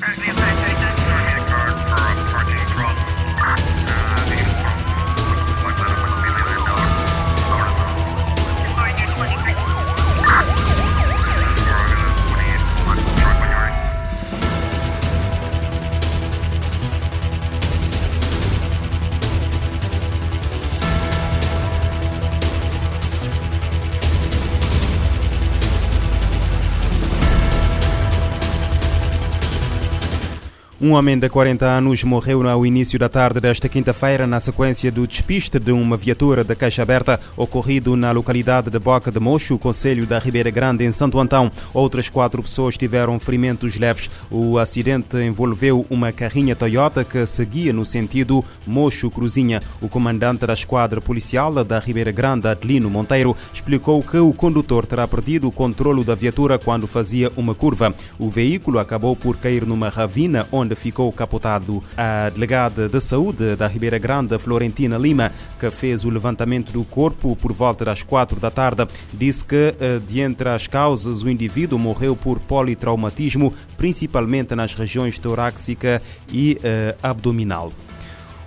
Right. Um homem de 40 anos morreu ao início da tarde desta quinta-feira na sequência do despiste de uma viatura da Caixa Aberta ocorrido na localidade de Boca de Mocho, Conselho da Ribeira Grande, em Santo Antão. Outras quatro pessoas tiveram ferimentos leves. O acidente envolveu uma carrinha Toyota que seguia no sentido Mocho-Cruzinha. O comandante da esquadra policial da Ribeira Grande, Adelino Monteiro, explicou que o condutor terá perdido o controlo da viatura quando fazia uma curva. O veículo acabou por cair numa ravina onde onde ficou capotado. A delegada de saúde da Ribeira Grande, Florentina Lima, que fez o levantamento do corpo por volta das quatro da tarde, disse que, eh, de entre as causas, o indivíduo morreu por politraumatismo, principalmente nas regiões torácica e eh, abdominal.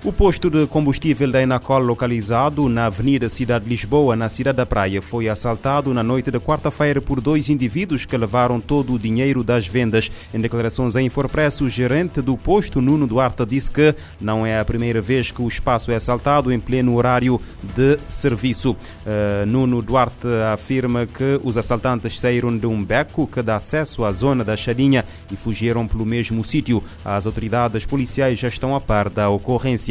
O posto de combustível da Enacol, localizado na Avenida Cidade de Lisboa, na Cidade da Praia, foi assaltado na noite de quarta-feira por dois indivíduos que levaram todo o dinheiro das vendas. Em declarações à Infopress, o gerente do posto, Nuno Duarte, disse que não é a primeira vez que o espaço é assaltado em pleno horário de serviço. Uh, Nuno Duarte afirma que os assaltantes saíram de um beco que dá acesso à zona da Charinha e fugiram pelo mesmo sítio. As autoridades policiais já estão a par da ocorrência.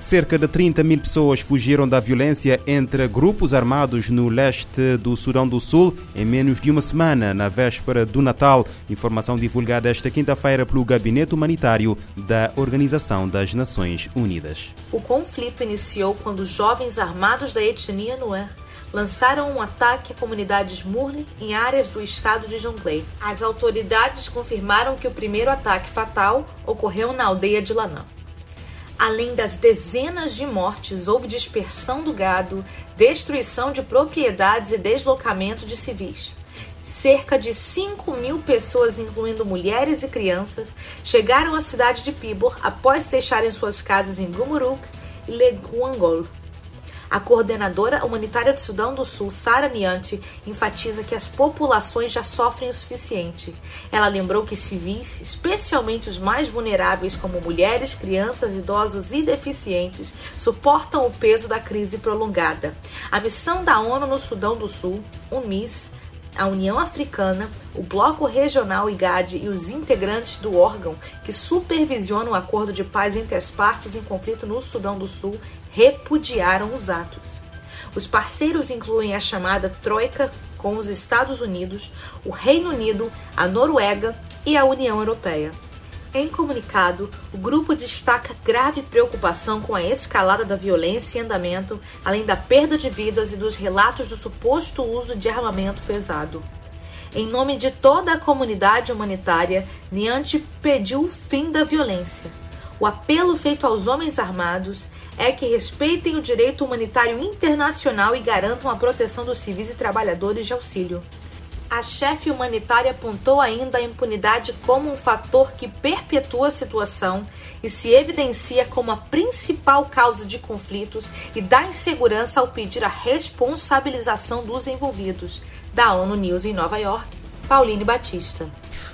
Cerca de 30 mil pessoas fugiram da violência entre grupos armados no leste do Sudão do Sul em menos de uma semana, na véspera do Natal. Informação divulgada esta quinta-feira pelo Gabinete Humanitário da Organização das Nações Unidas. O conflito iniciou quando jovens armados da etnia Nuer lançaram um ataque a comunidades Murli em áreas do estado de Jonglei. As autoridades confirmaram que o primeiro ataque fatal ocorreu na aldeia de Lanã. Além das dezenas de mortes, houve dispersão do gado, destruição de propriedades e deslocamento de civis. Cerca de 5 mil pessoas, incluindo mulheres e crianças, chegaram à cidade de Pibor após deixarem suas casas em Gumuruk e Leguangol. A coordenadora humanitária do Sudão do Sul, Sara Niante, enfatiza que as populações já sofrem o suficiente. Ela lembrou que civis, especialmente os mais vulneráveis, como mulheres, crianças, idosos e deficientes, suportam o peso da crise prolongada. A missão da ONU no Sudão do Sul, UNMIS, a União Africana, o Bloco Regional IGAD e os integrantes do órgão que supervisiona o acordo de paz entre as partes em conflito no Sudão do Sul repudiaram os atos. Os parceiros incluem a chamada Troika com os Estados Unidos, o Reino Unido, a Noruega e a União Europeia. Em comunicado, o grupo destaca grave preocupação com a escalada da violência em andamento, além da perda de vidas e dos relatos do suposto uso de armamento pesado. Em nome de toda a comunidade humanitária, Niante pediu o fim da violência. O apelo feito aos homens armados é que respeitem o direito humanitário internacional e garantam a proteção dos civis e trabalhadores de auxílio. A chefe humanitária apontou ainda a impunidade como um fator que perpetua a situação e se evidencia como a principal causa de conflitos e da insegurança ao pedir a responsabilização dos envolvidos. Da ONU News em Nova York, Pauline Batista.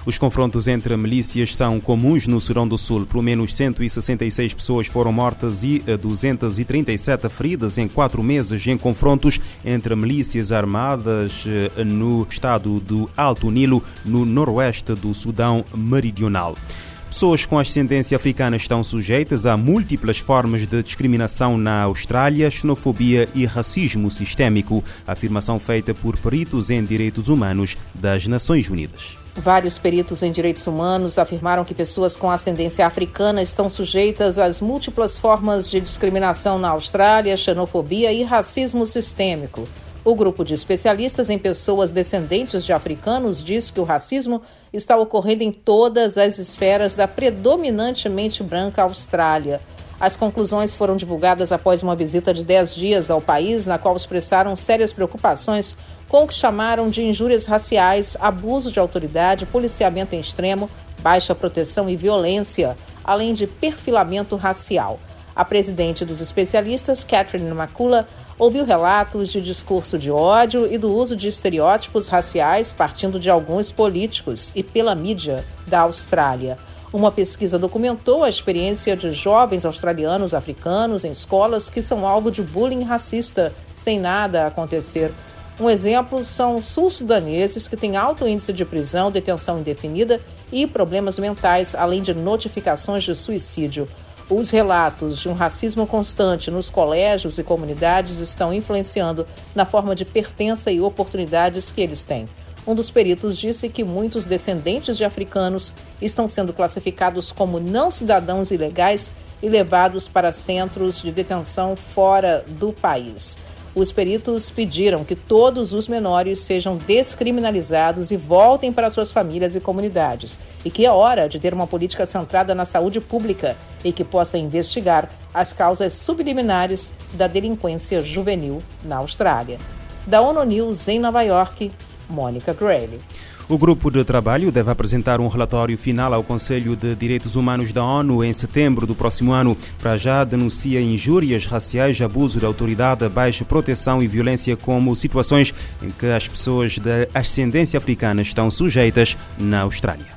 Os confrontos entre milícias são comuns no Sudão do Sul. Pelo menos 166 pessoas foram mortas e 237 feridas em quatro meses em confrontos entre milícias armadas eh, no estado do Alto Nilo, no noroeste do Sudão Meridional. Pessoas com ascendência africana estão sujeitas a múltiplas formas de discriminação na Austrália, xenofobia e racismo sistémico. Afirmação feita por peritos em direitos humanos das Nações Unidas. Vários peritos em direitos humanos afirmaram que pessoas com ascendência africana estão sujeitas às múltiplas formas de discriminação na Austrália, xenofobia e racismo sistêmico. O grupo de especialistas em pessoas descendentes de africanos diz que o racismo está ocorrendo em todas as esferas da predominantemente branca Austrália. As conclusões foram divulgadas após uma visita de 10 dias ao país, na qual expressaram sérias preocupações com o que chamaram de injúrias raciais, abuso de autoridade, policiamento em extremo, baixa proteção e violência, além de perfilamento racial. A presidente dos especialistas, Catherine Macula, ouviu relatos de discurso de ódio e do uso de estereótipos raciais partindo de alguns políticos e pela mídia da Austrália. Uma pesquisa documentou a experiência de jovens australianos africanos em escolas que são alvo de bullying racista, sem nada acontecer. Um exemplo são sul-sudaneses que têm alto índice de prisão, detenção indefinida e problemas mentais, além de notificações de suicídio. Os relatos de um racismo constante nos colégios e comunidades estão influenciando na forma de pertença e oportunidades que eles têm. Um dos peritos disse que muitos descendentes de africanos estão sendo classificados como não cidadãos ilegais e levados para centros de detenção fora do país. Os peritos pediram que todos os menores sejam descriminalizados e voltem para suas famílias e comunidades, e que é hora de ter uma política centrada na saúde pública e que possa investigar as causas subliminares da delinquência juvenil na Austrália. Da ONU News em Nova York, Mônica Grayle. O grupo de trabalho deve apresentar um relatório final ao Conselho de Direitos Humanos da ONU em setembro do próximo ano. Para já denuncia injúrias raciais, abuso de autoridade, baixa proteção e violência como situações em que as pessoas de ascendência africana estão sujeitas na Austrália.